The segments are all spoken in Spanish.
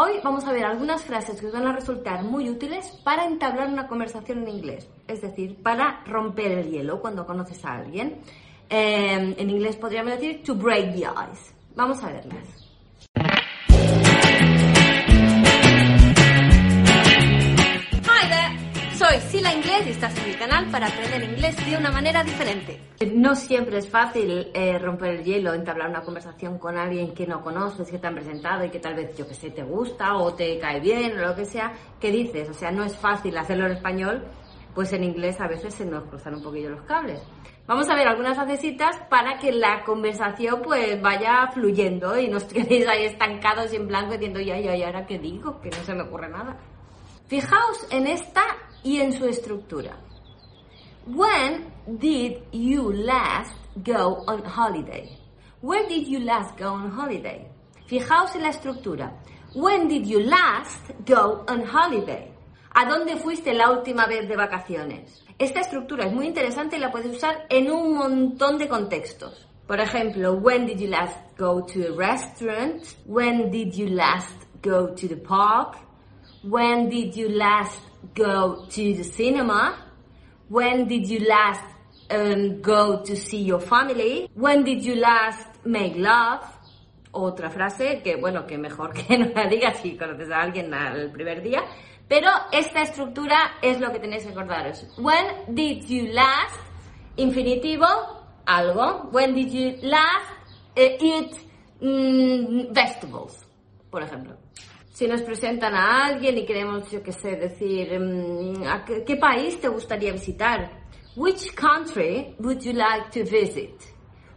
Hoy vamos a ver algunas frases que van a resultar muy útiles para entablar una conversación en inglés, es decir, para romper el hielo cuando conoces a alguien. Eh, en inglés podríamos decir to break the ice. Vamos a verlas. Sila Inglés y estás en mi canal para aprender inglés de una manera diferente. No siempre es fácil eh, romper el hielo, entablar una conversación con alguien que no conoces, que te han presentado y que tal vez, yo que sé, te gusta o te cae bien o lo que sea. ¿Qué dices? O sea, no es fácil hacerlo en español, pues en inglés a veces se nos cruzan un poquillo los cables. Vamos a ver algunas frasecitas para que la conversación pues vaya fluyendo y no os quedéis ahí estancados y en blanco diciendo, ya, ya, ya, ahora qué digo, que no se me ocurre nada. Fijaos en esta y en su estructura. When did you last go on holiday? Where did you last go on holiday? Fijaos en la estructura. When did you last go on holiday? ¿A dónde fuiste la última vez de vacaciones? Esta estructura es muy interesante y la puedes usar en un montón de contextos. Por ejemplo, when did you last go to a restaurant? When did you last go to the park? When did you last go to the cinema? When did you last um, go to see your family? When did you last make love? Otra frase que, bueno, que mejor que no la digas si conoces a alguien al primer día. Pero esta estructura es lo que tenéis que acordaros. When did you last? Infinitivo, algo. When did you last uh, eat mm, vegetables? Por ejemplo si nos presentan a alguien y queremos, yo qué sé, decir, mm, ¿a qué, país te gustaría visitar? Which country would you like to visit?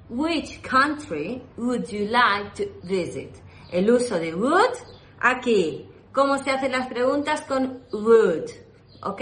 Which country would you like to visit? El uso de would aquí. ¿Cómo se hacen las preguntas con would? ¿Ok?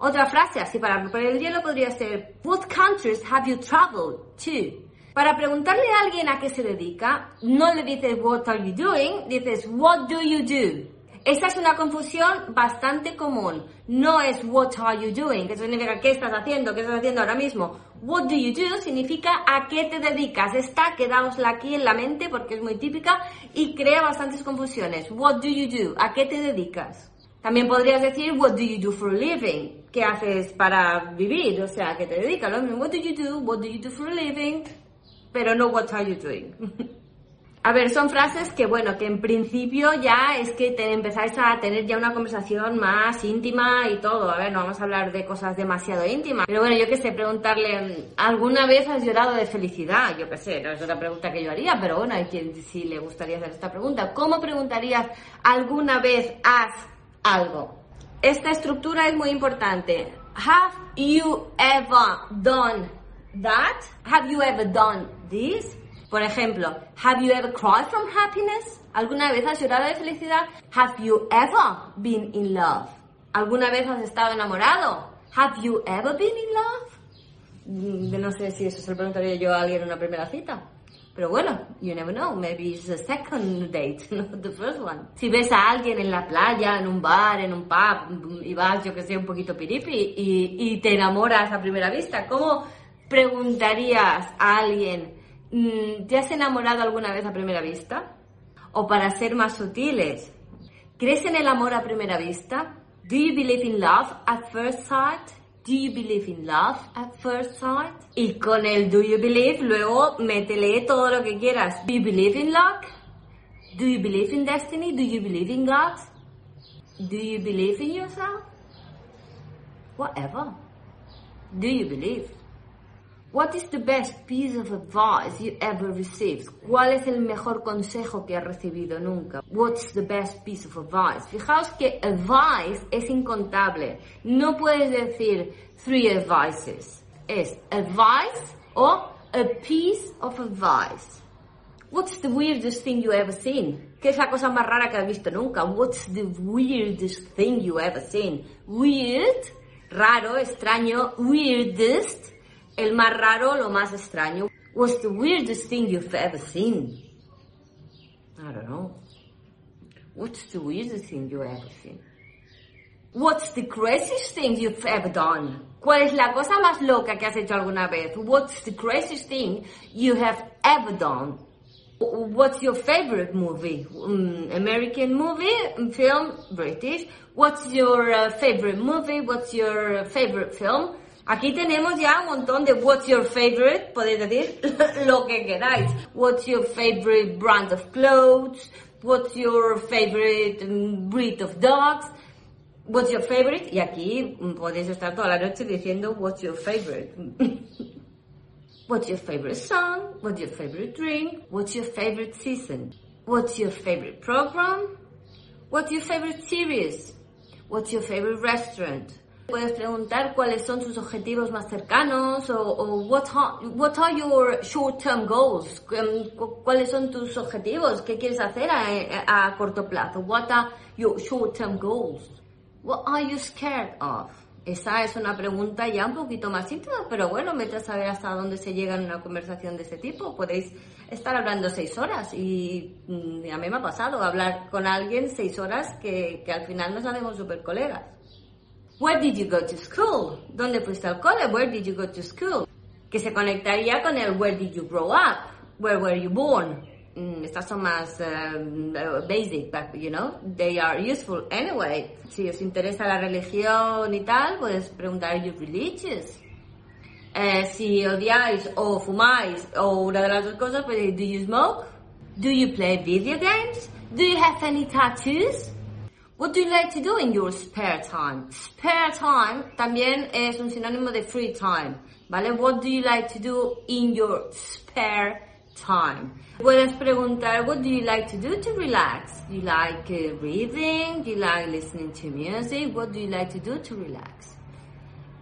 Otra frase así para romper el hielo podría ser What countries have you traveled to? Para preguntarle a alguien a qué se dedica, no le dices what are you doing, dices what do you do. Esa es una confusión bastante común. No es what are you doing, que significa qué estás haciendo, qué estás haciendo ahora mismo. What do you do significa a qué te dedicas. Esta, quedaosla aquí en la mente porque es muy típica y crea bastantes confusiones. What do you do? ¿A qué te dedicas? También podrías decir what do you do for a living? ¿Qué haces para vivir? O sea, ¿qué te dedicas? What do you do? What do you do for a living? Pero no what are you doing. A ver, son frases que, bueno, que en principio ya es que te empezáis a tener ya una conversación más íntima y todo. A ver, no vamos a hablar de cosas demasiado íntimas. Pero bueno, yo qué sé, preguntarle, ¿alguna vez has llorado de felicidad? Yo qué sé, no es una pregunta que yo haría, pero bueno, hay quien sí le gustaría hacer esta pregunta. ¿Cómo preguntarías, ¿alguna vez has algo? Esta estructura es muy importante. Have you ever done that? Have you ever done this? Por ejemplo, have you ever cried from happiness? ¿Alguna vez has llorado de felicidad? Have you ever been in love? ¿Alguna vez has estado enamorado? Have you ever been in love? Mm, no sé si eso se lo preguntaría yo a alguien en una primera cita. Pero bueno, you never know, maybe it's the second date, not the first one. Si ves a alguien en la playa, en un bar, en un pub, y vas, yo que sé, un poquito piripi, y, y te enamoras a primera vista, ¿cómo preguntarías a alguien, mm, ¿te has enamorado alguna vez a primera vista? O para ser más sutiles, ¿crees en el amor a primera vista? Do you believe in love at first sight? Do you believe in love at first sight? Y con el do you believe luego métele todo lo que quieras. Do you believe in luck? Do you believe in destiny? Do you believe in God? Do you believe in yourself? Whatever. Do you believe? What is the best piece of advice you ever received? ¿Cuál es el mejor consejo que has recibido nunca? What's the best piece of advice? Fijaos que advice es incontable. No puedes decir three advices. Es advice o a piece of advice. What's the weirdest thing you ever seen? ¿Qué es la cosa más rara que has visto nunca? What's the weirdest thing you ever seen? Weird, raro, extraño, weirdest el más raro, lo más extraño. What's the weirdest thing you've ever seen? I don't know. What's the weirdest thing you've ever seen? What's the craziest thing you've ever done? ¿Cuál es la cosa más loca que has hecho alguna vez? What's the craziest thing you have ever done? What's your favorite movie? Um, American movie, film, British. What's your uh, favorite movie? What's your favorite film? Aquí tenemos ya un montón de what's your favorite, podéis decir lo que queráis. What's your favorite brand of clothes? What's your favorite um, breed of dogs? What's your favorite? Y aquí podéis estar toda la noche diciendo what's your favorite. what's your favorite song? What's your favorite drink? What's your favorite season? What's your favorite program? What's your favorite series? What's your favorite restaurant? Puedes preguntar cuáles son sus objetivos más cercanos o, o what, are, what are your short-term goals? ¿Cuáles son tus objetivos? ¿Qué quieres hacer a, a corto plazo? What are your short-term goals? What are you scared of? Esa es una pregunta ya un poquito más íntima, pero bueno, vete a saber hasta dónde se llega en una conversación de ese tipo. Podéis estar hablando seis horas y, mm, a mí me ha pasado hablar con alguien seis horas que, que al final nos hacemos súper colegas. Where did you go to school? ¿Dónde fuiste al cole? Where did you go to school? Que se conectaría con el Where did you grow up? Where were you born? Mm, estas son más um, basic, but you know, they are useful anyway. Si os interesa la religión y tal, puedes preguntar, you religious? Eh, si odiáis o fumáis o una de las dos cosas, pues do you smoke? Do you play video games? Do you have any tattoos? What do you like to do in your spare time? Spare time también es un sinónimo de free time, ¿vale? What do you like to do in your spare time. Puedes preguntar, what do you like to do to relax? You like uh, reading? Do you like listening to music? What do you like to do to relax?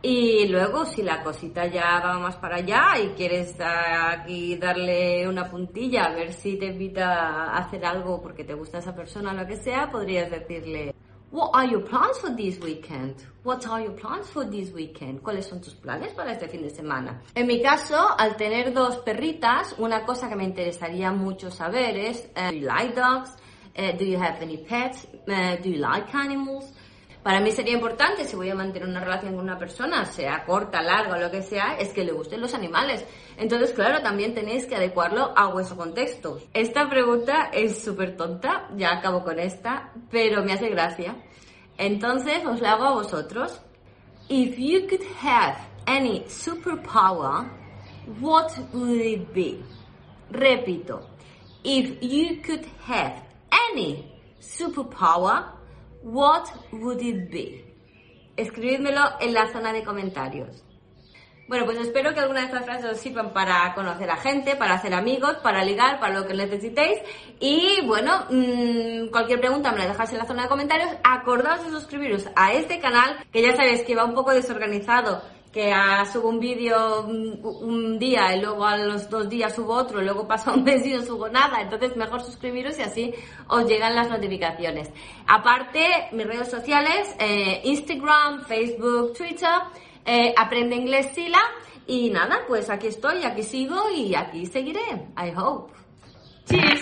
Y luego, si la cosita ya va más para allá y quieres aquí darle una puntilla a ver si te invita a hacer algo porque te gusta esa persona o lo que sea, podrías decirle, What are your plans for this weekend? What are your plans for this weekend? ¿Cuáles son tus planes para este fin de semana? En mi caso, al tener dos perritas, una cosa que me interesaría mucho saber es, uh, do you like dogs? Uh, do you have any pets? Uh, do you like animals? Para mí sería importante, si voy a mantener una relación con una persona, sea corta, larga o lo que sea, es que le gusten los animales. Entonces, claro, también tenéis que adecuarlo a vuestro contexto. Esta pregunta es súper tonta, ya acabo con esta, pero me hace gracia. Entonces, os la hago a vosotros. If you could have any superpower, what would it be? Repito. If you could have any superpower, what would it be? Escribidmelo en la zona de comentarios. Bueno, pues espero que alguna de estas frases os sirvan para conocer a gente, para hacer amigos, para ligar, para lo que necesitéis. Y bueno, mmm, cualquier pregunta me la dejáis en la zona de comentarios. Acordaos de suscribiros a este canal, que ya sabéis que va un poco desorganizado que subo un vídeo un, día y luego a los dos días subo otro, y luego pasa un mes y no subo nada. Entonces mejor suscribiros y así os llegan las notificaciones. Aparte, mis redes sociales, eh, Instagram, Facebook, Twitter, eh, Aprende Inglés Sila. Y nada, pues aquí estoy, aquí sigo y aquí seguiré. I hope. Cheers.